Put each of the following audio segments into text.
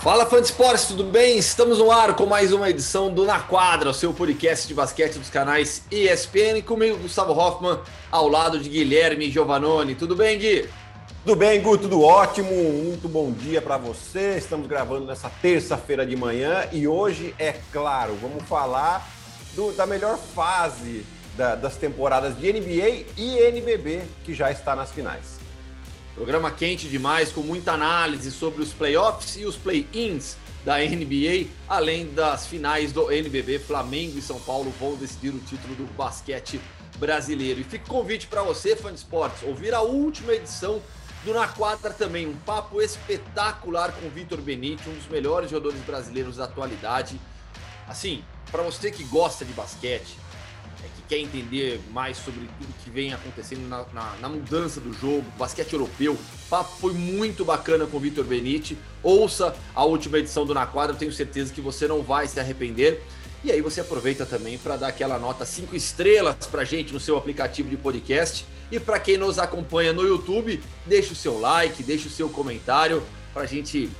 Fala fã de esportes, tudo bem? Estamos no ar com mais uma edição do Na Quadra, o seu podcast de basquete dos canais ESPN, comigo Gustavo Hoffman, ao lado de Guilherme Giovanoni. Tudo bem, Gui? Tudo bem, Gu? Tudo ótimo. Muito bom dia para você. Estamos gravando nessa terça-feira de manhã e hoje, é claro, vamos falar do, da melhor fase da, das temporadas de NBA e NBB que já está nas finais. Programa quente demais, com muita análise sobre os playoffs e os play-ins da NBA, além das finais do NBB. Flamengo e São Paulo vão decidir o título do basquete brasileiro. E fica o convite para você, fã de esportes, ouvir a última edição do Na Quadra também. Um papo espetacular com o Vitor Benite, um dos melhores jogadores brasileiros da atualidade. Assim, para você que gosta de basquete, quer entender mais sobre tudo que vem acontecendo na, na, na mudança do jogo, basquete europeu. O papo foi muito bacana com o Vitor Benite. Ouça a última edição do Na Quadra, tenho certeza que você não vai se arrepender. E aí você aproveita também para dar aquela nota 5 estrelas para gente no seu aplicativo de podcast. E para quem nos acompanha no YouTube, deixe o seu like, deixe o seu comentário para a gente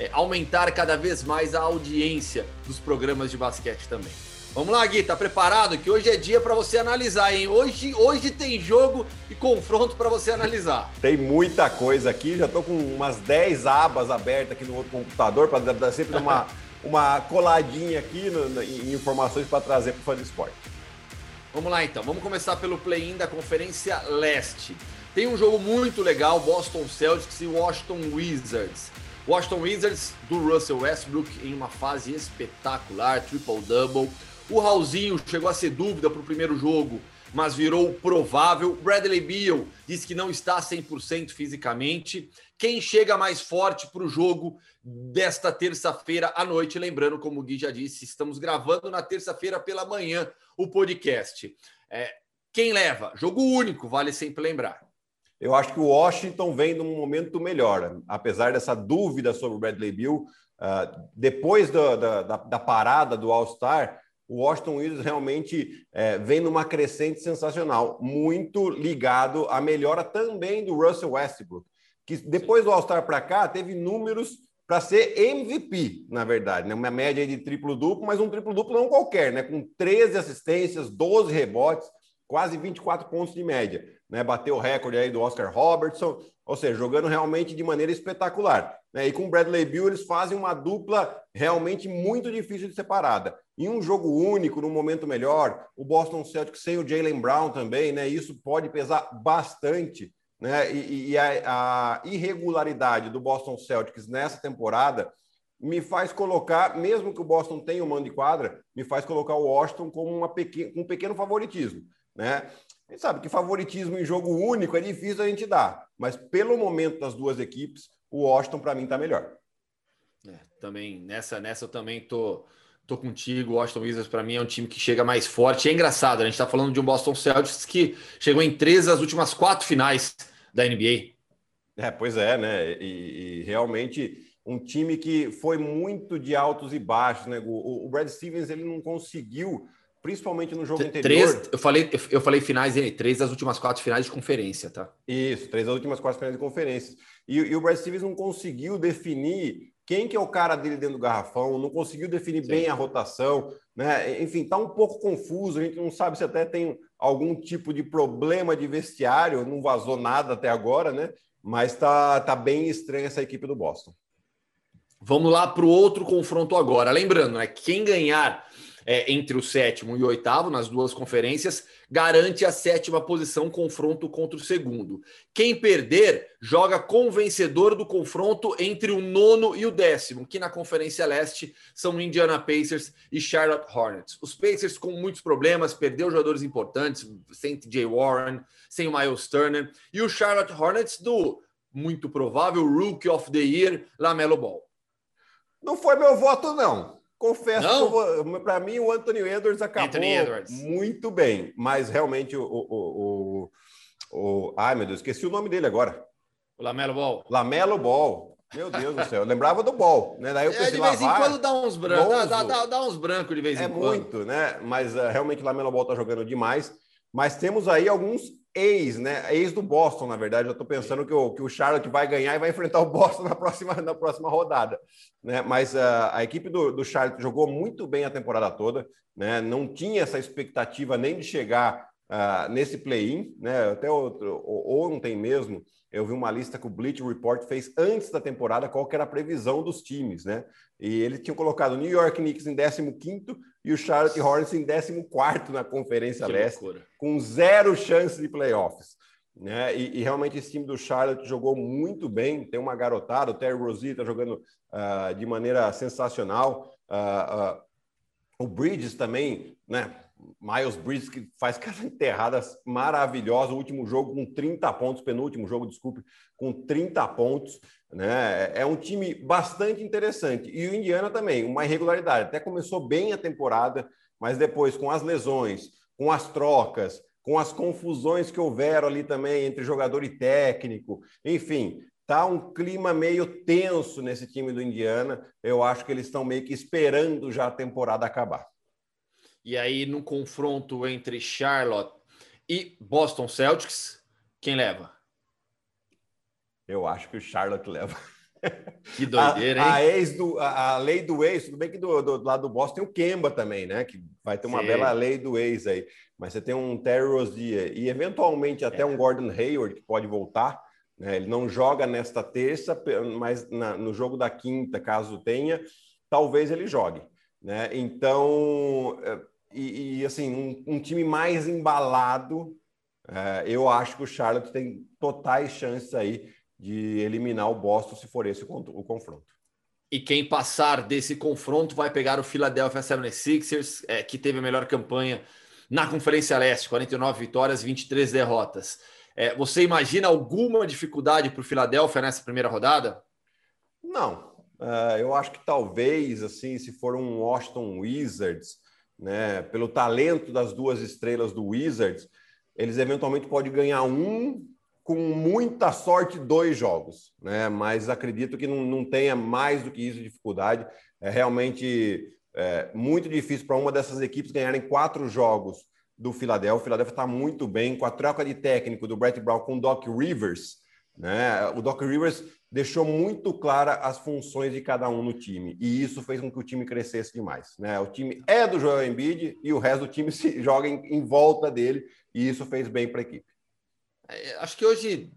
é, aumentar cada vez mais a audiência dos programas de basquete também. Vamos lá, Gui, tá preparado? Que hoje é dia para você analisar, hein? Hoje, hoje tem jogo e confronto para você analisar. Tem muita coisa aqui, já tô com umas 10 abas abertas aqui no outro computador para dar sempre uma, uma coladinha aqui no, em informações para trazer para o fã de esporte. Vamos lá então, vamos começar pelo play-in da Conferência Leste. Tem um jogo muito legal, Boston Celtics e Washington Wizards. Washington Wizards do Russell Westbrook em uma fase espetacular, triple-double. O Raulzinho chegou a ser dúvida para o primeiro jogo, mas virou provável. Bradley Beal disse que não está 100% fisicamente. Quem chega mais forte para o jogo desta terça-feira à noite? Lembrando, como o Gui já disse, estamos gravando na terça-feira pela manhã o podcast. É, quem leva? Jogo único, vale sempre lembrar. Eu acho que o Washington vem num momento melhor, apesar dessa dúvida sobre o Bradley Beal. Uh, depois do, da, da, da parada do All-Star, o Washington Wizards realmente é, vem numa crescente sensacional, muito ligado à melhora também do Russell Westbrook, que depois do All-Star para cá teve números para ser MVP, na verdade, né? uma média de triplo-duplo, mas um triplo-duplo não qualquer, né? com 13 assistências, 12 rebotes, quase 24 pontos de média. Né? Bateu o recorde aí do Oscar Robertson, ou seja, jogando realmente de maneira espetacular. Né? E com o Bradley Beal, eles fazem uma dupla realmente muito difícil de separada. Em um jogo único, num momento melhor, o Boston Celtics sem o Jalen Brown também, né? Isso pode pesar bastante, né? E, e a, a, irregularidade do Boston Celtics nessa temporada me faz colocar, mesmo que o Boston tenha um mando de quadra, me faz colocar o Washington como uma pequeno, um pequeno favoritismo, né? A gente sabe que favoritismo em jogo único é difícil a gente dar, mas pelo momento das duas equipes, o Washington para mim está melhor. É, também nessa nessa eu também tô Tô contigo, o Washington Wizards para mim é um time que chega mais forte. É engraçado, a gente está falando de um Boston Celtics que chegou em três das últimas quatro finais da NBA. É, pois é, né? E, e realmente um time que foi muito de altos e baixos, né? O, o Brad Stevens ele não conseguiu, principalmente no jogo anterior. Três, eu falei, eu falei finais, três das últimas quatro finais de conferência, tá? Isso, três das últimas quatro finais de conferência. E, e o Brad Stevens não conseguiu definir quem que é o cara dele dentro do garrafão, não conseguiu definir Sim. bem a rotação, né? Enfim, está um pouco confuso, a gente não sabe se até tem algum tipo de problema de vestiário, não vazou nada até agora, né? Mas tá, tá bem estranha essa equipe do Boston. Vamos lá para o outro confronto agora. Lembrando, né? Quem ganhar é, entre o sétimo e o oitavo nas duas conferências, garante a sétima posição confronto contra o segundo. Quem perder joga com o vencedor do confronto entre o nono e o décimo, que na Conferência Leste são Indiana Pacers e Charlotte Hornets. Os Pacers com muitos problemas, perdeu jogadores importantes, sem TJ Warren, sem Miles Turner, e o Charlotte Hornets do muito provável Rookie of the Year, Lamelo Ball. Não foi meu voto, não. Confesso que para mim o Anthony Edwards acabou Edwards. muito bem, mas realmente o, o, o, o, Ai, meu Deus, esqueci o nome dele agora. O Lamelo Ball. Lamelo Ball. Meu Deus do céu, eu lembrava do Ball, né? Daí eu pensei, é, de vez em quando dá uns brancos, dá, dá, dá, dá, uns brancos de vez é em quando. É muito, né? Mas uh, realmente o Lamelo Ball tá jogando demais. Mas temos aí alguns ex, né? Ex do Boston, na verdade. Eu estou pensando que o, que o Charlotte vai ganhar e vai enfrentar o Boston na próxima, na próxima rodada. Né? Mas uh, a equipe do, do Charlotte jogou muito bem a temporada toda, né? Não tinha essa expectativa nem de chegar uh, nesse play-in, né? Até outro, ontem mesmo eu vi uma lista que o Bleach Report fez antes da temporada, qual que era a previsão dos times, né? E ele tinha colocado o New York Knicks em 15 e o Charlotte Hornets em 14 na Conferência que Leste, loucura. com zero chance de playoffs. Né? E, e, realmente esse time do Charlotte jogou muito bem. Tem uma garotada, o Terry Rozier está jogando uh, de maneira sensacional. Uh, uh, o Bridges também, né? Miles Bridges, que faz cada enterrada maravilhosa. O último jogo com 30 pontos, penúltimo jogo, desculpe, com 30 pontos. Né? É um time bastante interessante. E o Indiana também, uma irregularidade. Até começou bem a temporada, mas depois, com as lesões, com as trocas, com as confusões que houveram ali também entre jogador e técnico, enfim, tá um clima meio tenso nesse time do Indiana. Eu acho que eles estão meio que esperando já a temporada acabar. E aí, no confronto entre Charlotte e Boston Celtics, quem leva? Eu acho que o Charlotte leva. Que doideira, a, hein? A, ex do, a, a, lei do ex, tudo bem que do, do, do, lado do Boston tem o Kemba também, né? Que vai ter uma Sim. bela lei do ex aí. Mas você tem um Terry Rozier e eventualmente até é. um Gordon Hayward que pode voltar. Né? Ele não joga nesta terça, mas na, no jogo da quinta, caso tenha, talvez ele jogue. Né? Então, é, e, e assim, um, um, time mais embalado, é, eu acho que o Charlotte tem totais chances aí de eliminar o Boston se for esse o, o confronto. E quem passar desse confronto vai pegar o Philadelphia 76ers, é, que teve a melhor campanha na Conferência Leste, 49 vitórias, 23 derrotas. É, você imagina alguma dificuldade para o Philadelphia nessa primeira rodada? Não. Uh, eu acho que talvez, assim, se for um Washington Wizards, né, pelo talento das duas estrelas do Wizards, eles eventualmente podem ganhar um com muita sorte dois jogos, né? Mas acredito que não, não tenha mais do que isso de dificuldade. É realmente é, muito difícil para uma dessas equipes ganharem quatro jogos do Philadelphia. O Philadelphia está muito bem com a troca de técnico do Brett Brown com o Doc Rivers. Né? O Doc Rivers deixou muito clara as funções de cada um no time e isso fez com que o time crescesse demais. Né? O time é do Joel Embiid e o resto do time se joga em, em volta dele e isso fez bem para a equipe. É, acho que hoje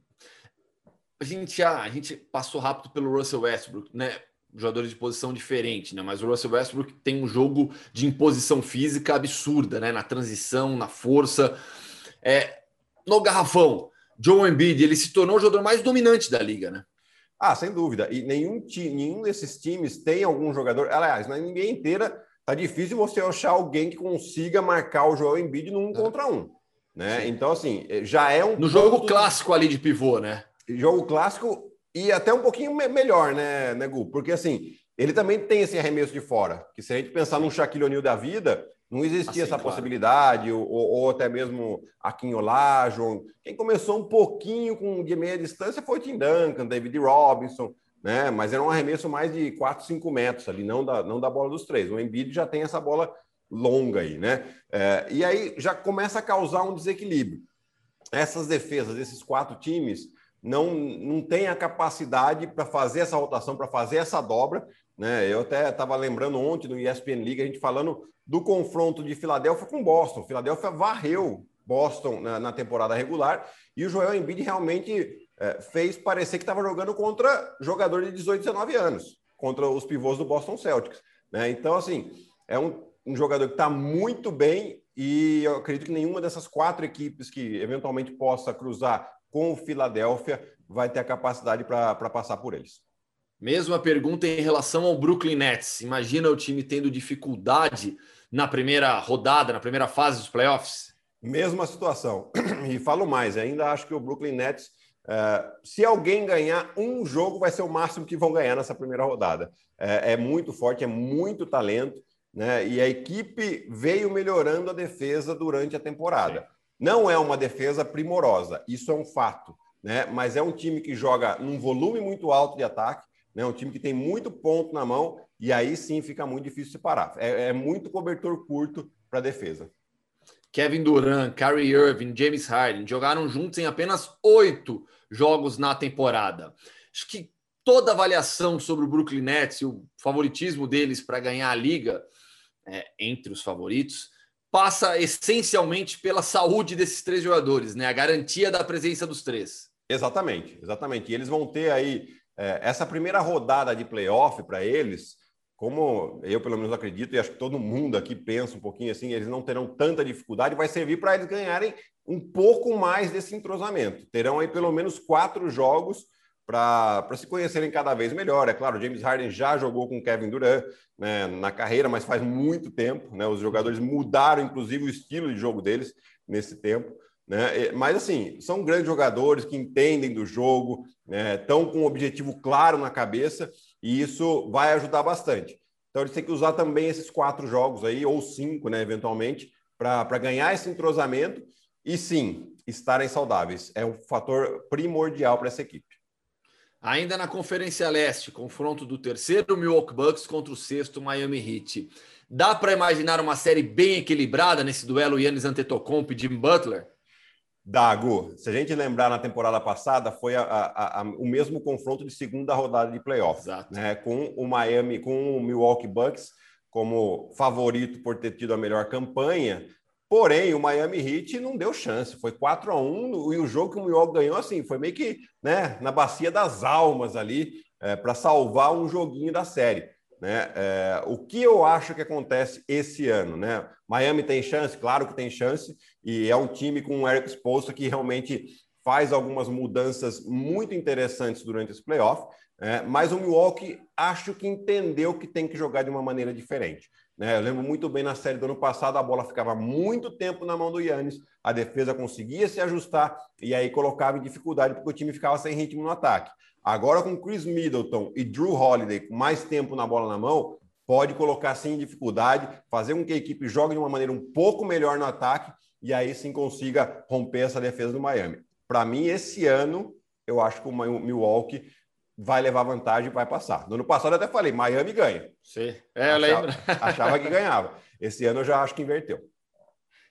a gente já a gente passou rápido pelo Russell Westbrook, né? Jogadores de posição diferente, né? Mas o Russell Westbrook tem um jogo de imposição física absurda, né? Na transição, na força. É, no garrafão, Joe Embiid, ele se tornou o jogador mais dominante da liga, né? Ah, sem dúvida. E nenhum, time, nenhum desses times tem algum jogador. Aliás, na NBA inteira tá difícil você achar alguém que consiga marcar o Joel Embiid num é. contra um. Né? Então, assim, já é um. No jogo clássico ali de pivô, né? Jogo clássico e até um pouquinho melhor, né, Negu? Porque, assim, ele também tem esse arremesso de fora. Que se a gente pensar num Shaquille O'Neal da vida, não existia assim, essa claro. possibilidade, ou, ou, até mesmo Akin Olajuwon. Quem começou um pouquinho com de meia distância foi o Tim Duncan, David Robinson, né? Mas era um arremesso mais de 4, 5 metros ali, não da, não da bola dos três. O Embiid já tem essa bola longa aí, né? É, e aí já começa a causar um desequilíbrio. Essas defesas desses quatro times não, não têm a capacidade para fazer essa rotação, para fazer essa dobra. Né? Eu até estava lembrando ontem no ESPN League, a gente falando do confronto de Filadélfia com Boston. Filadélfia varreu Boston na, na temporada regular e o Joel Embiid realmente é, fez parecer que estava jogando contra jogador de 18, 19 anos, contra os pivôs do Boston Celtics. Né? Então, assim, é um, um jogador que está muito bem e eu acredito que nenhuma dessas quatro equipes que eventualmente possa cruzar com o Philadelphia vai ter a capacidade para passar por eles. Mesma pergunta em relação ao Brooklyn Nets. Imagina o time tendo dificuldade na primeira rodada, na primeira fase dos playoffs? Mesma situação. E falo mais, ainda acho que o Brooklyn Nets, uh, se alguém ganhar um jogo, vai ser o máximo que vão ganhar nessa primeira rodada. é muito forte, é muito talento né? E a equipe veio melhorando a defesa durante a temporada. Sim. Não é uma defesa primorosa, isso é um fato, né? Mas é um time que joga num volume muito alto de ataque, né? Um time que tem muito ponto na mão e aí sim fica muito difícil separar. É, é muito cobertor curto para defesa. Kevin Durant, Kyrie Irving, James Harden jogaram juntos em apenas oito jogos na temporada. Acho que toda avaliação sobre o Brooklyn Nets e o favoritismo deles para ganhar a liga, é, entre os favoritos, passa essencialmente pela saúde desses três jogadores, né? A garantia da presença dos três. Exatamente, exatamente. E eles vão ter aí é, essa primeira rodada de playoff para eles, como eu pelo menos acredito, e acho que todo mundo aqui pensa um pouquinho assim, eles não terão tanta dificuldade, vai servir para eles ganharem um pouco mais desse entrosamento. Terão aí pelo menos quatro jogos para se conhecerem cada vez melhor. É claro, James Harden já jogou com Kevin Durant né, na carreira, mas faz muito tempo. Né? Os jogadores mudaram, inclusive, o estilo de jogo deles nesse tempo. Né? Mas, assim, são grandes jogadores que entendem do jogo, né? estão com um objetivo claro na cabeça e isso vai ajudar bastante. Então, eles têm que usar também esses quatro jogos aí, ou cinco, né, eventualmente, para ganhar esse entrosamento e, sim, estarem saudáveis. É um fator primordial para essa equipe. Ainda na Conferência Leste, confronto do terceiro Milwaukee Bucks contra o sexto Miami Heat. Dá para imaginar uma série bem equilibrada nesse duelo Yannis Antetokounmpo e Jim Butler? Dago, se a gente lembrar na temporada passada, foi a, a, a, o mesmo confronto de segunda rodada de playoffs, né? Com o Miami, com o Milwaukee Bucks como favorito por ter tido a melhor campanha, Porém, o Miami Heat não deu chance. Foi 4 a 1 e o jogo que o Milwaukee ganhou, assim, foi meio que né, na bacia das almas ali, é, para salvar um joguinho da série. Né? É, o que eu acho que acontece esse ano? Né? Miami tem chance? Claro que tem chance, e é um time com o Eric Spoelstra que realmente faz algumas mudanças muito interessantes durante esse playoff, é, mas o Milwaukee acho que entendeu que tem que jogar de uma maneira diferente. Né? Eu lembro muito bem na série do ano passado, a bola ficava muito tempo na mão do Yannis, a defesa conseguia se ajustar e aí colocava em dificuldade porque o time ficava sem ritmo no ataque. Agora com Chris Middleton e Drew Holiday com mais tempo na bola na mão, pode colocar sim em dificuldade, fazer com que a equipe jogue de uma maneira um pouco melhor no ataque e aí sim consiga romper essa defesa do Miami. Para mim, esse ano, eu acho que o Milwaukee vai levar vantagem e vai passar. No ano passado eu até falei, Miami ganha. Sim, é, eu achava, lembro. achava que ganhava. Esse ano eu já acho que inverteu.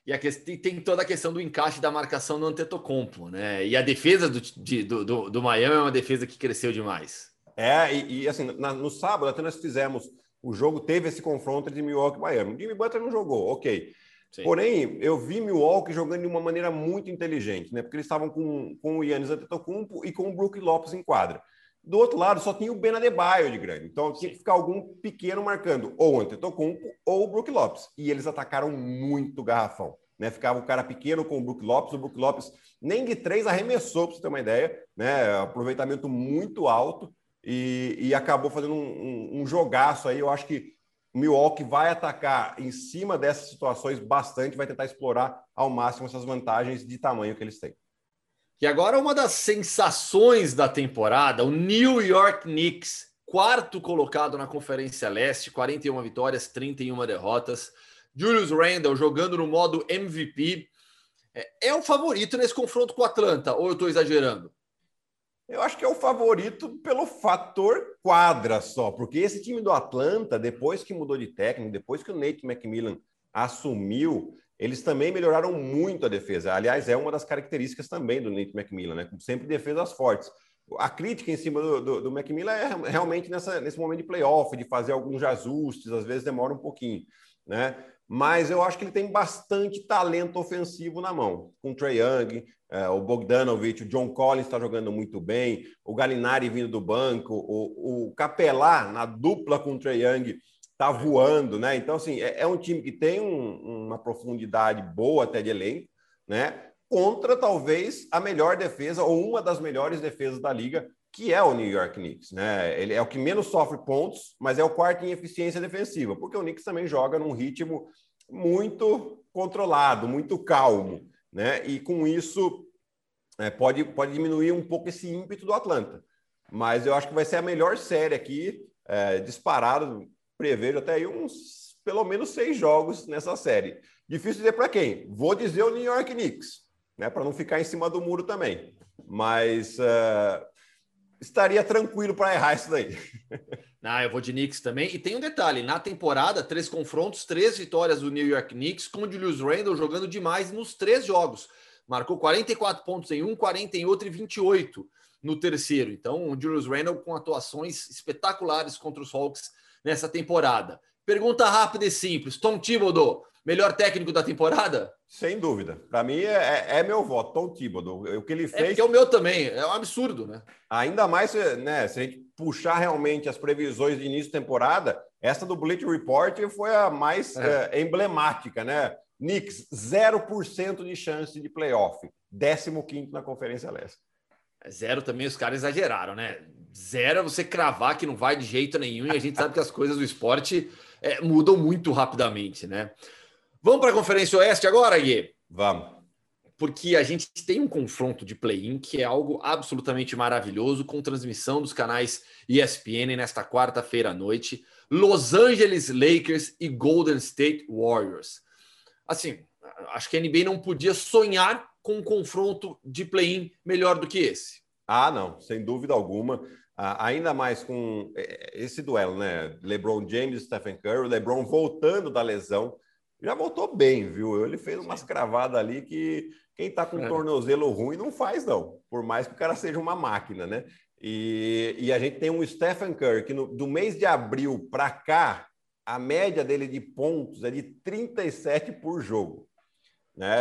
E a questão, tem toda a questão do encaixe da marcação no Antetokounmpo, né? E a defesa do, de, do, do, do, Miami é uma defesa que cresceu demais. É, e, e assim, na, no sábado até nós fizemos, o jogo teve esse confronto de Milwaukee e Miami. O Jimmy Butler não jogou, ok. Sim. Porém, eu vi Milwaukee jogando de uma maneira muito inteligente, né? Porque eles estavam com, com o Yannis Antetokounmpo e com o Brook Lopes em quadra. Do outro lado, só tinha o Ben Adebayo de grande. Então, tinha que ficar algum pequeno marcando ou o Antetokounmpo ou o Brook Lopes. E eles atacaram muito garrafão. Né? Ficava o cara pequeno com o Brook Lopes. O Brook Lopes nem de três arremessou, para você ter uma ideia. Né? Aproveitamento muito alto. E, e acabou fazendo um, um, um jogaço aí. Eu acho que o Milwaukee vai atacar em cima dessas situações bastante, vai tentar explorar ao máximo essas vantagens de tamanho que eles têm. E agora uma das sensações da temporada, o New York Knicks, quarto colocado na Conferência Leste, 41 vitórias, 31 derrotas. Julius Randle jogando no modo MVP. É, é o favorito nesse confronto com o Atlanta, ou eu estou exagerando? Eu acho que é o favorito pelo fator quadra só, porque esse time do Atlanta, depois que mudou de técnico, depois que o Nate McMillan assumiu, eles também melhoraram muito a defesa. Aliás, é uma das características também do Nate McMillan, né? Sempre defesas fortes. A crítica em cima do, do, do McMillan é realmente nessa, nesse momento de playoff, de fazer alguns ajustes, às vezes demora um pouquinho, né? Mas eu acho que ele tem bastante talento ofensivo na mão. Com o Trey Young, é, o Bogdanovich, o John Collins está jogando muito bem, o Galinari vindo do banco, o, o Capelá na dupla com o Trey Young tá voando, né? Então, assim, é, é um time que tem um, uma profundidade boa até de elenco, né? Contra talvez a melhor defesa ou uma das melhores defesas da liga, que é o New York Knicks, né? Ele é o que menos sofre pontos, mas é o quarto em eficiência defensiva, porque o Knicks também joga num ritmo muito controlado, muito calmo, né? E com isso é, pode, pode diminuir um pouco esse ímpeto do Atlanta. Mas eu acho que vai ser a melhor série aqui, é, disparado prevejo até aí uns pelo menos seis jogos nessa série. Difícil dizer para quem. Vou dizer o New York Knicks, né, para não ficar em cima do muro também. Mas uh, estaria tranquilo para errar isso daí. Ah, eu vou de Knicks também. E tem um detalhe: na temporada, três confrontos, três vitórias do New York Knicks, com o Julius Randle jogando demais nos três jogos. Marcou 44 pontos em um, 40 em outro e 28 no terceiro. Então, o Julius Randle com atuações espetaculares contra os Hawks nessa temporada. Pergunta rápida e simples: Tom Thibodeau, melhor técnico da temporada? Sem dúvida. Para mim é, é, meu voto, Tom Thibodeau. O que ele é fez. É, é o meu também. É um absurdo, né? Ainda mais, né? Se a gente puxar realmente as previsões de início de temporada, essa do Bleacher Report foi a mais é. É, emblemática, né? Knicks, 0% de chance de playoff. 15 na Conferência Leste. Zero também os caras exageraram, né? Zero é você cravar que não vai de jeito nenhum e a gente sabe que as coisas do esporte é, mudam muito rapidamente, né? Vamos para a Conferência Oeste agora, Gui? Vamos. Porque a gente tem um confronto de play-in que é algo absolutamente maravilhoso, com transmissão dos canais ESPN nesta quarta-feira à noite. Los Angeles Lakers e Golden State Warriors. Assim, acho que a NBA não podia sonhar com um confronto de play-in melhor do que esse. Ah, não, sem dúvida alguma. Ah, ainda mais com é, esse duelo, né? LeBron James e Stephen Curry, o LeBron voltando da lesão. Já voltou bem, viu? Ele fez umas cravadas ali que quem tá com um é. tornozelo ruim não faz, não. Por mais que o cara seja uma máquina, né? E, e a gente tem um Stephen Curry que no, do mês de abril para cá, a média dele de pontos é de 37 por jogo. Né?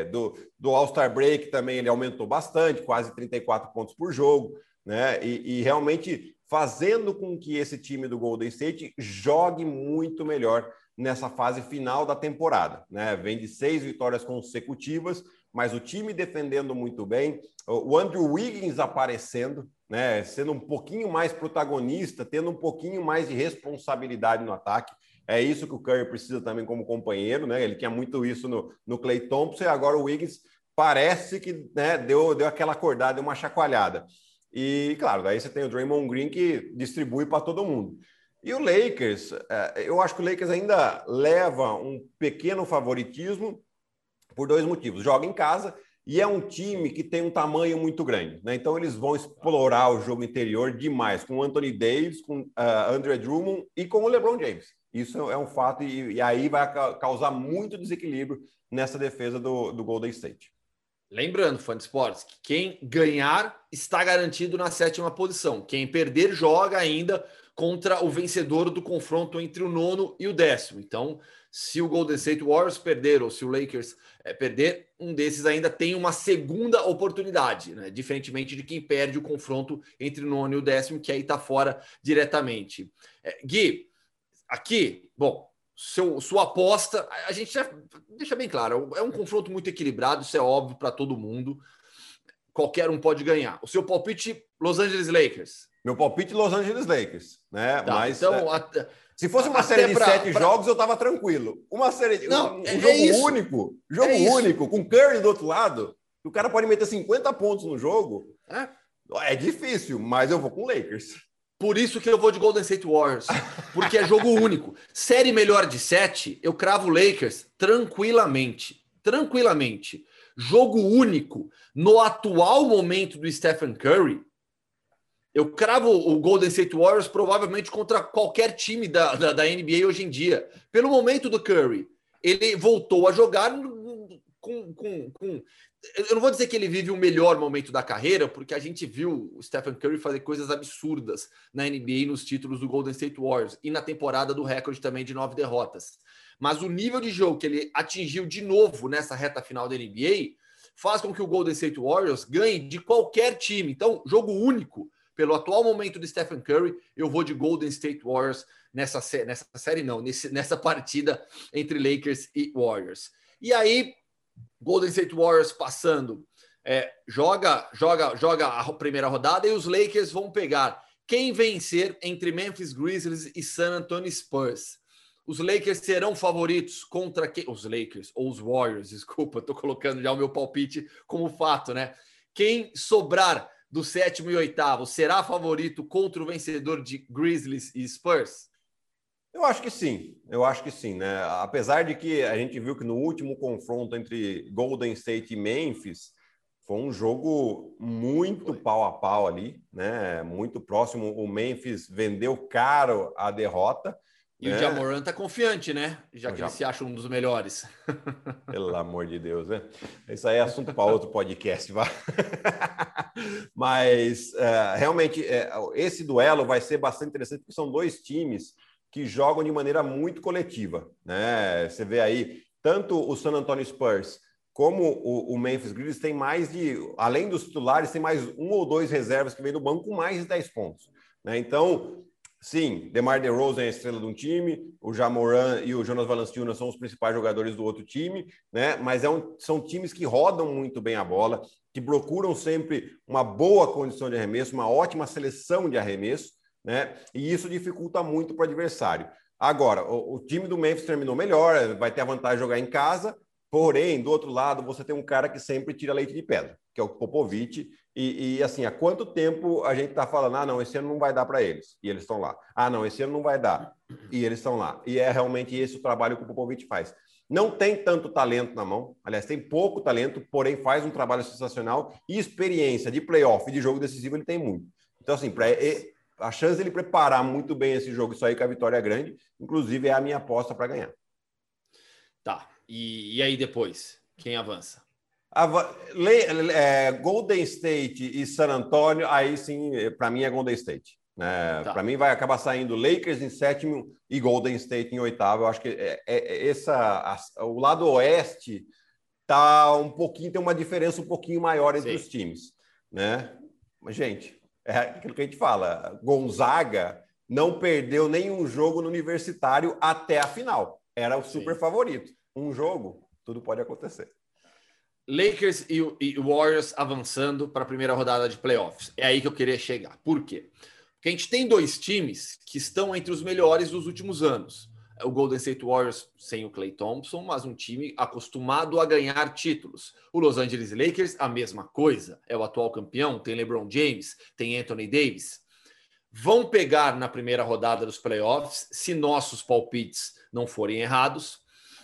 É, do do All-Star Break também ele aumentou bastante, quase 34 pontos por jogo né? E, e, realmente fazendo com que esse time do Golden State jogue muito melhor nessa fase final da temporada, né? Vem de seis vitórias consecutivas, mas o time defendendo muito bem, o Andrew Wiggins aparecendo, né? Sendo um pouquinho mais protagonista, tendo um pouquinho mais de responsabilidade no ataque. É isso que o Curry precisa também como companheiro, né? Ele tinha muito isso no, no Clay Thompson e agora o Wiggins parece que né, deu, deu aquela acordada, deu uma chacoalhada. E, claro, daí você tem o Draymond Green que distribui para todo mundo. E o Lakers, é, eu acho que o Lakers ainda leva um pequeno favoritismo por dois motivos. Joga em casa e é um time que tem um tamanho muito grande. Né? Então, eles vão explorar o jogo interior demais com o Anthony Davis, com uh, André Drummond e com o LeBron James. Isso é um fato e, e aí vai causar muito desequilíbrio nessa defesa do, do Golden State. Lembrando, fã de esportes, que quem ganhar está garantido na sétima posição. Quem perder joga ainda contra o vencedor do confronto entre o nono e o décimo. Então, se o Golden State Warriors perder ou se o Lakers é, perder, um desses ainda tem uma segunda oportunidade, né? diferentemente de quem perde o confronto entre o nono e o décimo, que aí está fora diretamente. É, Gui, aqui, bom, seu, sua aposta. A gente já deixa bem claro, é um confronto muito equilibrado, isso é óbvio para todo mundo. Qualquer um pode ganhar. O seu palpite, Los Angeles Lakers. Meu palpite, Los Angeles Lakers, né? Tá, Mas então, é... se fosse uma série de pra, sete pra... jogos, eu tava tranquilo. Uma série, Não, um, um é, jogo é único, jogo é único, com Curry do outro lado, o cara pode meter 50 pontos no jogo. É, é difícil, mas eu vou com Lakers. Por isso que eu vou de Golden State Warriors, porque é jogo único. Série melhor de sete, eu cravo Lakers tranquilamente. Tranquilamente. Jogo único. No atual momento do Stephen Curry, eu cravo o Golden State Warriors provavelmente contra qualquer time da, da, da NBA hoje em dia. Pelo momento do Curry, ele voltou a jogar com, com, com eu não vou dizer que ele vive o melhor momento da carreira, porque a gente viu o Stephen Curry fazer coisas absurdas na NBA nos títulos do Golden State Warriors e na temporada do recorde também de nove derrotas. Mas o nível de jogo que ele atingiu de novo nessa reta final da NBA faz com que o Golden State Warriors ganhe de qualquer time. Então, jogo único. Pelo atual momento do Stephen Curry, eu vou de Golden State Warriors nessa, nessa série, não, nesse, nessa partida entre Lakers e Warriors. E aí, Golden State Warriors passando, é, joga, joga, joga a primeira rodada e os Lakers vão pegar quem vencer entre Memphis Grizzlies e San Antonio Spurs. Os Lakers serão favoritos contra quem? Os Lakers ou os Warriors, desculpa, estou colocando já o meu palpite como fato, né? Quem sobrar do sétimo e oitavo será favorito contra o vencedor de Grizzlies e Spurs? Eu acho que sim, eu acho que sim, né? Apesar de que a gente viu que no último confronto entre Golden State e Memphis Foi um jogo muito pau a pau ali, né? Muito próximo. O Memphis vendeu caro a derrota. E né? o Jamoran tá confiante, né? Já que Já... ele se acha um dos melhores. Pelo amor de Deus, né? Isso aí é assunto para outro podcast, vá. Mas uh, realmente uh, esse duelo vai ser bastante interessante, porque são dois times que jogam de maneira muito coletiva, né? Você vê aí tanto o San Antonio Spurs como o, o, Memphis Grizzlies tem mais de, além dos titulares, tem mais um ou dois reservas que vem do banco com mais de 10 pontos. Né? Então, sim, DeMar DeRozan é a estrela de um time, o Jamoran e o Jonas Valanciunas são os principais jogadores do outro time, né? mas é um, são times que rodam muito bem a bola, que procuram sempre uma boa condição de arremesso, uma ótima seleção de arremesso, né? e isso dificulta muito para o adversário. Agora, o, o time do Memphis terminou melhor, vai ter a vantagem de jogar em casa, Porém, do outro lado, você tem um cara que sempre tira leite de pedra, que é o Popovic. E, e assim, há quanto tempo a gente está falando, ah, não, esse ano não vai dar para eles, e eles estão lá. Ah, não, esse ano não vai dar, e eles estão lá. E é realmente esse o trabalho que o Popovic faz. Não tem tanto talento na mão, aliás, tem pouco talento, porém faz um trabalho sensacional e experiência de playoff e de jogo decisivo ele tem muito. Então, assim, pra, a chance dele preparar muito bem esse jogo e sair com a vitória é grande, inclusive é a minha aposta para ganhar. Tá. E, e aí depois? Quem avança? É, Golden State e San Antonio, aí sim, para mim é Golden State. Né? Tá. Para mim vai acabar saindo Lakers em sétimo e Golden State em oitavo. Eu acho que é, é, é essa, a, o lado oeste tá um pouquinho, tem uma diferença um pouquinho maior entre sim. os times, né? Mas gente, é aquilo que a gente fala. Gonzaga não perdeu nenhum jogo no universitário até a final. Era o super sim. favorito um jogo, tudo pode acontecer. Lakers e, e Warriors avançando para a primeira rodada de playoffs. É aí que eu queria chegar. Por quê? Porque a gente tem dois times que estão entre os melhores dos últimos anos. O Golden State Warriors sem o Clay Thompson, mas um time acostumado a ganhar títulos. O Los Angeles Lakers, a mesma coisa. É o atual campeão, tem LeBron James, tem Anthony Davis. Vão pegar na primeira rodada dos playoffs, se nossos palpites não forem errados,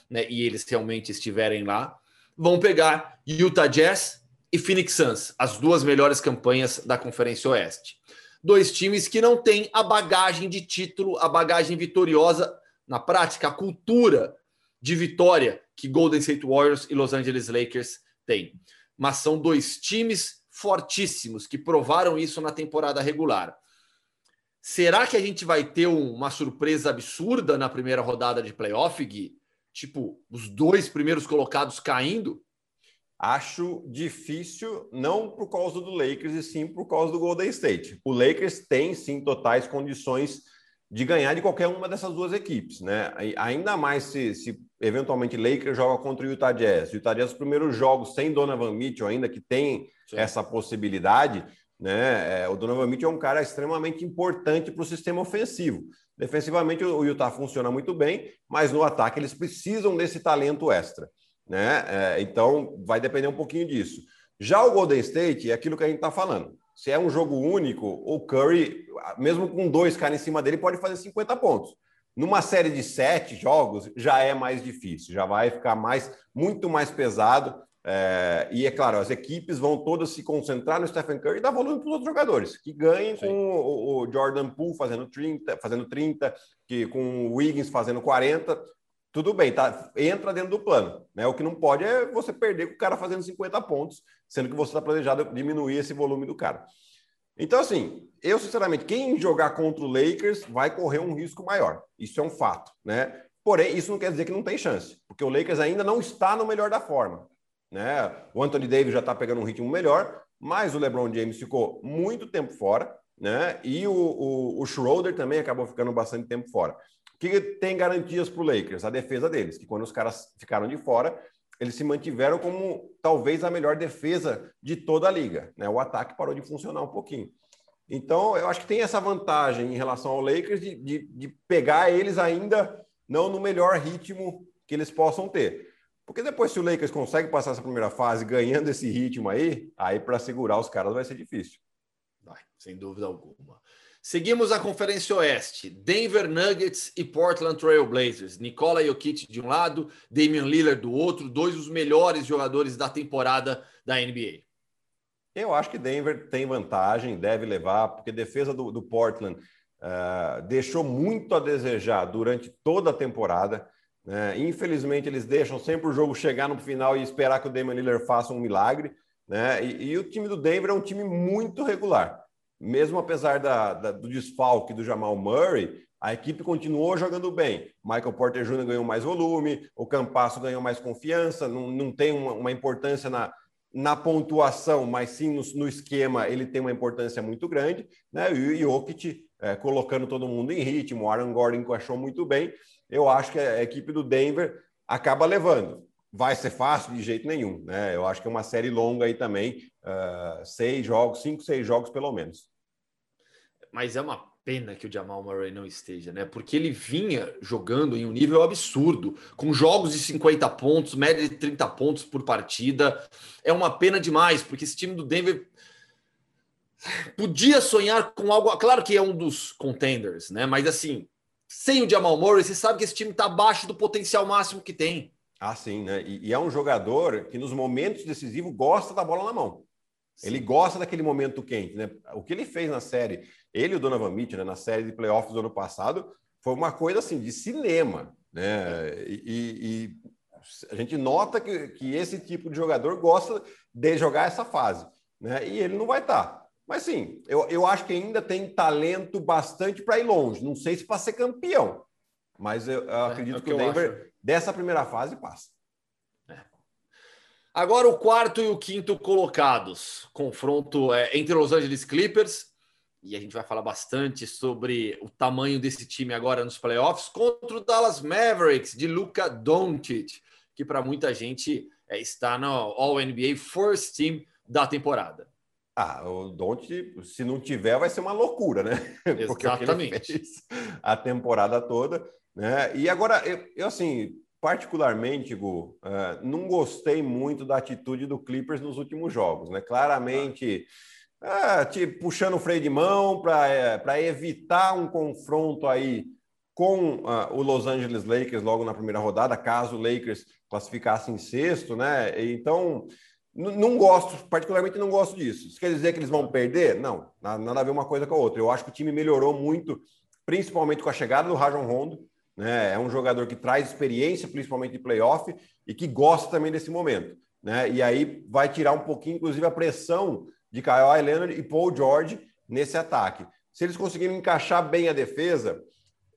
né, e eles realmente estiverem lá, vão pegar Utah Jazz e Phoenix Suns, as duas melhores campanhas da Conferência Oeste. Dois times que não têm a bagagem de título, a bagagem vitoriosa, na prática, a cultura de vitória que Golden State Warriors e Los Angeles Lakers têm. Mas são dois times fortíssimos que provaram isso na temporada regular. Será que a gente vai ter uma surpresa absurda na primeira rodada de playoff, Gui? tipo, os dois primeiros colocados caindo? Acho difícil, não por causa do Lakers, e sim por causa do Golden State. O Lakers tem, sim, totais condições de ganhar de qualquer uma dessas duas equipes, né? Ainda mais se, se eventualmente Lakers joga contra o Utah Jazz. O Utah Jazz, os primeiros jogos sem Donovan Mitchell, ainda que tem sim. essa possibilidade, né? É, o Donovan Mitchell é um cara extremamente importante para o sistema ofensivo. Defensivamente, o Utah funciona muito bem, mas no ataque eles precisam desse talento extra. Né? É, então, vai depender um pouquinho disso. Já o Golden State é aquilo que a gente está falando. Se é um jogo único, o Curry, mesmo com dois caras em cima dele, pode fazer 50 pontos. Numa série de sete jogos, já é mais difícil, já vai ficar mais, muito mais pesado. É, e é claro, as equipes vão todas se concentrar no Stephen Curry e dar volume para os outros jogadores, que ganhem Sim. com o, o, Jordan Poole fazendo 30, fazendo 30, que com o Wiggins fazendo 40. Tudo bem, tá? Entra dentro do plano. Né? O que não pode é você perder com o cara fazendo 50 pontos, sendo que você está planejado diminuir esse volume do cara. Então, assim, eu, sinceramente, quem jogar contra o Lakers vai correr um risco maior. Isso é um fato, né? Porém, isso não quer dizer que não tem chance, porque o Lakers ainda não está no melhor da forma. Né? O Anthony Davis já está pegando um ritmo melhor, mas o LeBron James ficou muito tempo fora, né? E o, o, o Schroeder também acabou ficando bastante tempo fora. O que tem garantias para o Lakers? A defesa deles, que quando os caras ficaram de fora, eles se mantiveram como talvez a melhor defesa de toda a liga. Né? O ataque parou de funcionar um pouquinho. Então, eu acho que tem essa vantagem em relação ao Lakers de, de, de pegar eles ainda não no melhor ritmo que eles possam ter. Porque depois, se o Lakers consegue passar essa primeira fase ganhando esse ritmo aí, aí para segurar os caras vai ser difícil. Vai, sem dúvida alguma. Seguimos a Conferência Oeste. Denver Nuggets e Portland Trail Blazers. Nikola Jokic de um lado, Damian Lillard do outro, dois dos melhores jogadores da temporada da NBA. Eu acho que Denver tem vantagem, deve levar, porque a defesa do, do Portland uh, deixou muito a desejar durante toda a temporada. Né? Infelizmente, eles deixam sempre o jogo chegar no final e esperar que o Damian Lillard faça um milagre. Né? E, e, o time do Denver é um time muito regular. Mesmo apesar da, da, do desfalque do Jamal Murray, a equipe continuou jogando bem. Michael Porter Jr. ganhou mais volume, o Campasso ganhou mais confiança, não, não tem uma, uma importância na, na pontuação, mas sim no, no, esquema, ele tem uma importância muito grande. Né? E o Jokic é, colocando todo mundo em ritmo, o Aaron Gordon encaixou muito bem. Eu acho que a equipe do Denver acaba levando. Vai ser fácil de jeito nenhum, né? Eu acho que é uma série longa aí também, uh, seis jogos, cinco, seis jogos pelo menos. Mas é uma pena que o Jamal Murray não esteja, né? Porque ele vinha jogando em um nível absurdo, com jogos de 50 pontos, média de 30 pontos por partida. É uma pena demais, porque esse time do Denver podia sonhar com algo. Claro que é um dos contenders, né? Mas assim, sem o Jamal Murray, você sabe que esse time está abaixo do potencial máximo que tem. Ah, sim, né? E, e é um jogador que nos momentos decisivos gosta da bola na mão. Sim. Ele gosta daquele momento quente, né? O que ele fez na série, ele e o Donovan Mitchell, né, na série de playoffs do ano passado, foi uma coisa assim de cinema, né? E, e a gente nota que, que esse tipo de jogador gosta de jogar essa fase, né? E ele não vai estar. Tá. Mas sim, eu, eu acho que ainda tem talento bastante para ir longe. Não sei se para ser campeão, mas eu, eu é, acredito é, que, que o Denver, dessa primeira fase, passa. Agora o quarto e o quinto colocados. Confronto é, entre Los Angeles Clippers, e a gente vai falar bastante sobre o tamanho desse time agora nos playoffs, contra o Dallas Mavericks de Luca Doncic, que para muita gente é, está no All-NBA First Team da temporada. Ah, o Doncic, se não tiver, vai ser uma loucura, né? Exatamente. a temporada toda, né? E agora, eu, eu assim, particularmente, Gu, uh, não gostei muito da atitude do Clippers nos últimos jogos, né? Claramente, uh, tipo, puxando o freio de mão para uh, evitar um confronto aí com uh, o Los Angeles Lakers logo na primeira rodada, caso o Lakers classificasse em sexto, né? Então, não gosto, particularmente não gosto disso. Isso quer dizer que eles vão perder? Não, nada a ver uma coisa com a outra. Eu acho que o time melhorou muito, principalmente com a chegada do Rajon Rondo. Né? É um jogador que traz experiência, principalmente de playoff, e que gosta também desse momento. Né? E aí vai tirar um pouquinho, inclusive, a pressão de Kyle Leonard e Paul George nesse ataque. Se eles conseguirem encaixar bem a defesa,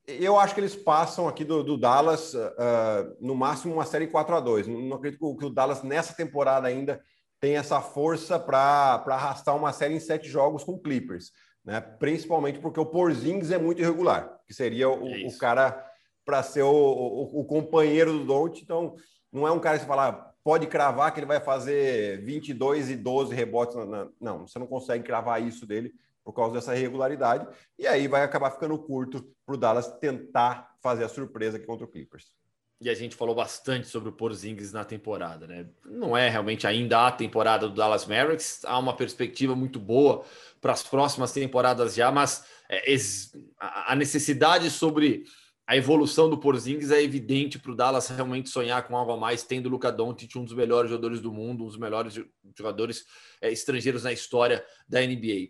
eu acho que eles passam aqui do, do Dallas uh, no máximo uma série 4 a 2 Não, acredito que o, Dallas nessa temporada ainda tem essa força para arrastar uma série em sete jogos com Clippers, né? Principalmente porque o Porzingis é muito irregular, que seria o, é o cara para ser o, o, o, companheiro do Don't. Então, não é um cara que você fala, pode cravar que ele vai fazer 22 e 12 rebotes. Na... Não, você não consegue cravar isso dele por causa dessa irregularidade. E aí vai acabar ficando curto para o Dallas tentar fazer a surpresa aqui contra o Clippers. E a gente falou bastante sobre o Porzingis na temporada, né? Não é realmente ainda a temporada do Dallas Mavericks, há uma perspectiva muito boa para as próximas temporadas já, mas é, a necessidade sobre a evolução do Porzingis é evidente para o Dallas realmente sonhar com algo a mais, tendo o Luca Doncic, um dos melhores jogadores do mundo, um dos melhores jogadores é, estrangeiros na história da NBA.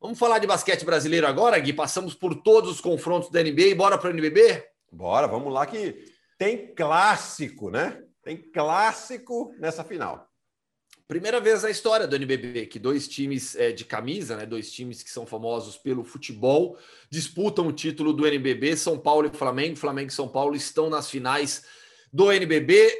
Vamos falar de basquete brasileiro agora, Gui? Passamos por todos os confrontos da NBA, bora para o NBB? Bora, vamos lá que tem clássico, né? Tem clássico nessa final. Primeira vez na história do NBB que dois times é, de camisa, né, dois times que são famosos pelo futebol, disputam o título do NBB. São Paulo e Flamengo, Flamengo e São Paulo estão nas finais do NBB.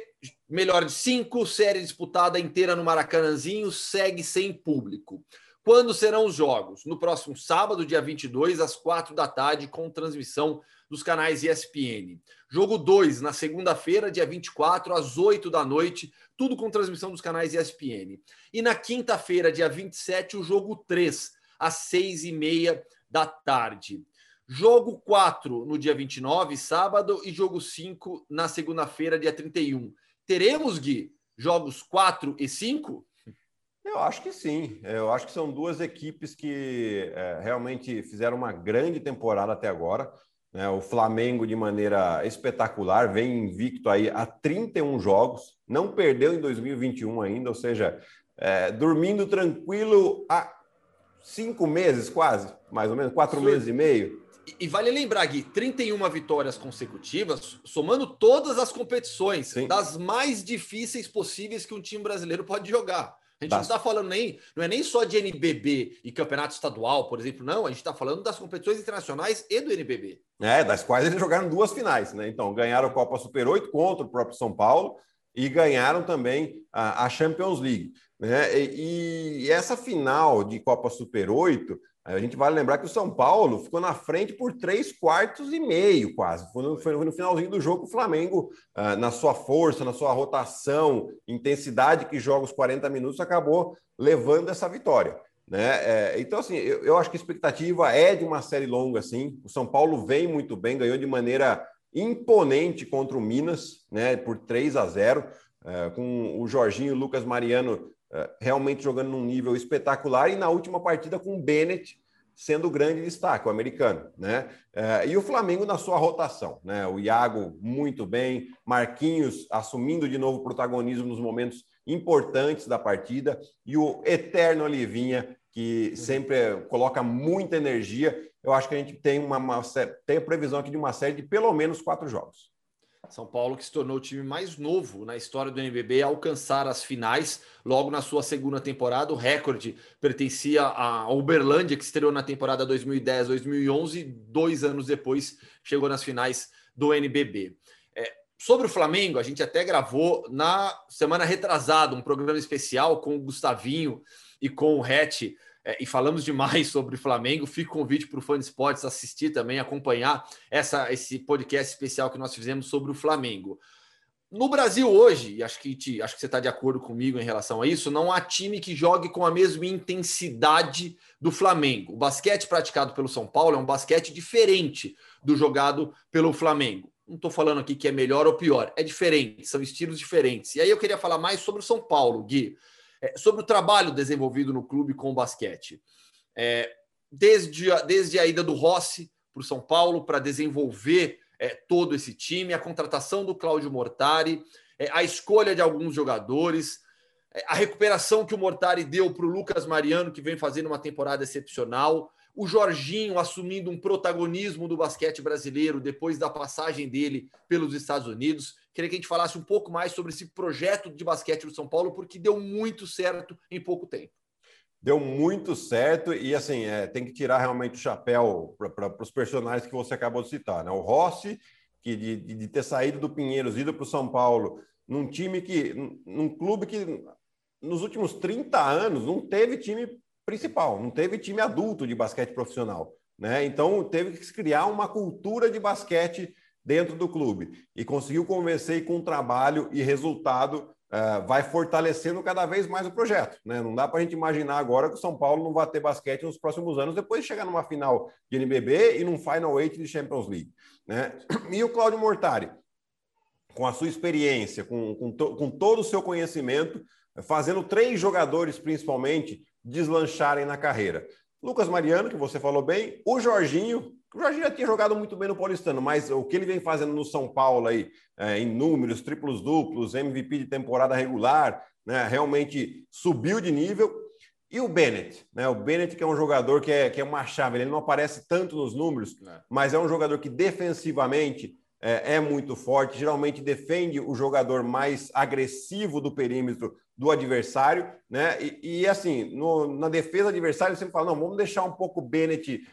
Melhor de cinco, série disputada inteira no Maracanãzinho, segue sem público. Quando serão os jogos? No próximo sábado, dia 22, às 4 da tarde, com transmissão dos canais ESPN. Jogo 2, na segunda-feira, dia 24, às 8 da noite, tudo com transmissão dos canais ESPN. E na quinta-feira, dia 27, o jogo 3, às 6 e meia da tarde. Jogo 4 no dia 29, sábado, e jogo 5 na segunda-feira, dia 31. Teremos, Gui, jogos 4 e 5? Eu acho que sim. Eu acho que são duas equipes que é, realmente fizeram uma grande temporada até agora. Né? O Flamengo, de maneira espetacular, vem invicto aí a 31 jogos, não perdeu em 2021 ainda, ou seja, é, dormindo tranquilo há cinco meses quase, mais ou menos, quatro Sim. meses e meio. E, vale lembrar, Gui, 31 vitórias consecutivas, somando todas as competições, Sim. das mais difíceis possíveis que um time brasileiro pode jogar. A gente das... não está falando nem, não é nem só de NBB e campeonato estadual, por exemplo, não. A gente está falando das competições internacionais e do NBB. É, das quais eles jogaram duas finais, né? Então, ganharam a Copa Super 8 contra o próprio São Paulo e ganharam também a, a Champions League. Né? E, e, essa final de Copa Super 8 a gente vale lembrar que o São Paulo ficou na frente por três quartos e meio, quase. Foi no, foi no finalzinho do jogo o Flamengo, ah, na sua força, na sua rotação, intensidade que joga os 40 minutos, acabou levando essa vitória. Né? É, então, assim, eu, eu, acho que a expectativa é de uma série longa, assim. O São Paulo vem muito bem, ganhou de maneira imponente contra o Minas, né? Por 3 a 0, é, com o Jorginho e o Lucas Mariano realmente jogando num nível espetacular, e na última partida com o Bennett sendo o grande destaque, o americano, né? É, e o Flamengo na sua rotação, né? O Iago muito bem, Marquinhos assumindo de novo protagonismo nos momentos importantes da partida, e o eterno Olivinha, que sempre coloca muita energia. Eu acho que a gente tem uma, uma tem a previsão aqui de uma série de pelo menos quatro jogos. São Paulo que se tornou o time mais novo na história do NBB a alcançar as finais logo na sua segunda temporada. O recorde pertencia a Uberlândia, que estreou na temporada 2010-2011, dois anos depois chegou nas finais do NBB. É, sobre o Flamengo, a gente até gravou na semana retrasada um programa especial com o Gustavinho e com o Hatch e falamos demais sobre o Flamengo. Fica o convite para o Fã de Esportes assistir também, acompanhar essa, esse podcast especial que nós fizemos sobre o Flamengo. No Brasil hoje, acho que, te, acho que você está de acordo comigo em relação a isso, não há time que jogue com a mesma intensidade do Flamengo. O basquete praticado pelo São Paulo é um basquete diferente do jogado pelo Flamengo. Não estou falando aqui que é melhor ou pior, é diferente, são estilos diferentes. E aí eu queria falar mais sobre o São Paulo, Gui. É, sobre o trabalho desenvolvido no clube com o basquete. É, desde, a, desde a ida do Rossi para o São Paulo para desenvolver é, todo esse time, a contratação do Cláudio Mortari, é, a escolha de alguns jogadores, é, a recuperação que o Mortari deu para o Lucas Mariano, que vem fazendo uma temporada excepcional, o Jorginho assumindo um protagonismo do basquete brasileiro depois da passagem dele pelos Estados Unidos. Queria que a gente falasse um pouco mais sobre esse projeto de basquete do São Paulo, porque deu muito certo em pouco tempo. Deu muito certo e, assim, é, tem que tirar realmente o chapéu para os personagens que você acabou de citar. Né? O Rossi, que de, de ter saído do Pinheiros, ido para o São Paulo, num time que, num clube que nos últimos 30 anos não teve time principal, não teve time adulto de basquete profissional. Né? Então, teve que se criar uma cultura de basquete dentro do clube e conseguiu convencer com trabalho e resultado uh, vai fortalecendo cada vez mais o projeto. Né? Não dá para a gente imaginar agora que o São Paulo não vai ter basquete nos próximos anos, depois de chegar numa final de NBB e num Final Eight de Champions League. Né? E o Cláudio Mortari, com a sua experiência, com, com, to, com todo o seu conhecimento, fazendo três jogadores, principalmente, deslancharem na carreira. Lucas Mariano, que você falou bem, o Jorginho, o Jorginho já tinha jogado muito bem no Paulistano, mas o que ele vem fazendo no São Paulo aí, é, em números, triplos duplos, MVP de temporada regular, né, realmente subiu de nível. E o Bennett, né? O Bennett, que é um jogador que é, que é uma chave, ele não aparece tanto nos números, é. mas é um jogador que defensivamente é, é, muito forte, geralmente defende o jogador mais agressivo do perímetro do adversário, né? E, e assim, no, na defesa adversária, sempre fala: não, vamos deixar um pouco o Bennett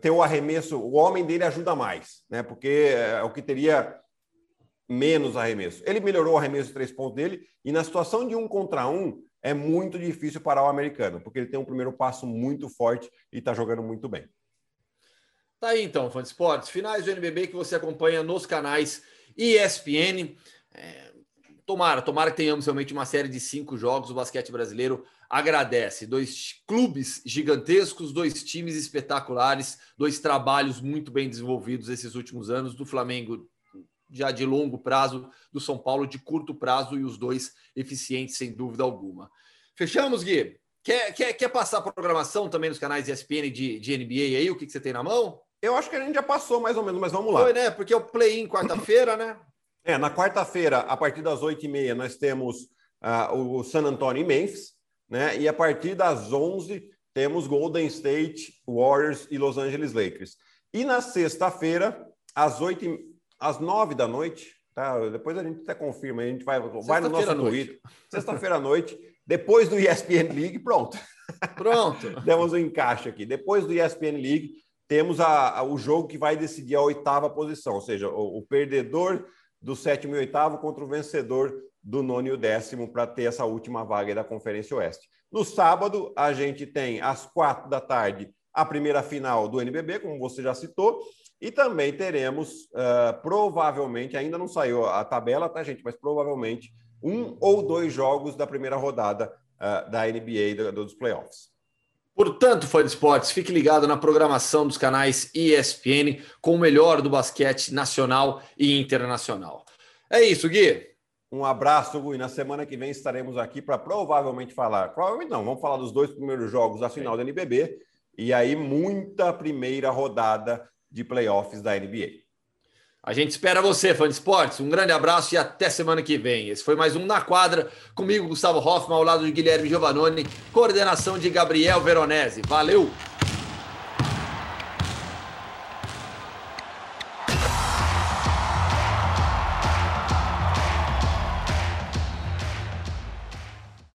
ter o arremesso, o homem dele ajuda mais, né? Porque é o que teria menos arremesso. Ele melhorou o arremesso de três pontos dele, e na situação de um contra um, é muito difícil parar o americano, porque ele tem um primeiro passo muito forte e está jogando muito bem. Tá aí então, fã de esportes, finais do NBB que você acompanha nos canais ESPN. É, tomara, tomara que tenhamos realmente uma série de cinco jogos. O basquete brasileiro agradece. Dois clubes gigantescos, dois times espetaculares, dois trabalhos muito bem desenvolvidos esses últimos anos do Flamengo já de longo prazo, do São Paulo de curto prazo e os dois eficientes sem dúvida alguma. Fechamos, Gui? Quer, quer, quer passar a programação também nos canais ESPN de, de NBA aí? O que, que você tem na mão? Eu acho que a gente já passou mais ou menos, mas vamos lá. Foi, né? Porque é o play-in quarta-feira, né? É, na quarta-feira, a partir das 8h30, nós temos uh, o San Antonio e Memphis, né? E a partir das 11 temos Golden State, Warriors e Los Angeles Lakers. E na sexta-feira, às 8 às 9 da noite, tá? Depois a gente até confirma, a gente vai, vai no nosso Twitter. Sexta-feira à noite, depois do ESPN League, pronto. Pronto. Demos um encaixe aqui. Depois do ESPN League, temos a, a, o jogo que vai decidir a oitava posição, ou seja, o, o perdedor do sétimo e oitavo contra o vencedor do nono e o décimo para ter essa última vaga da Conferência Oeste. No sábado, a gente tem às quatro da tarde a primeira final do NBB, como você já citou, e também teremos, uh, provavelmente, ainda não saiu a tabela, tá, gente? Mas provavelmente um ou dois jogos da primeira rodada uh, da NBA do, dos playoffs. Portanto, fã de esportes, fique ligado na programação dos canais ESPN com o melhor do basquete nacional e internacional. É isso, Gui. Um abraço, Gui. Na semana que vem estaremos aqui para provavelmente falar. Provavelmente não, vamos falar dos dois primeiros jogos da final da NBB e aí muita primeira rodada de playoffs da NBA. A gente espera você, fã de esportes. Um grande abraço e até semana que vem. Esse foi mais um Na Quadra, comigo, Gustavo Hoffman, ao lado de Guilherme Giovannone, coordenação de Gabriel Veronese. Valeu!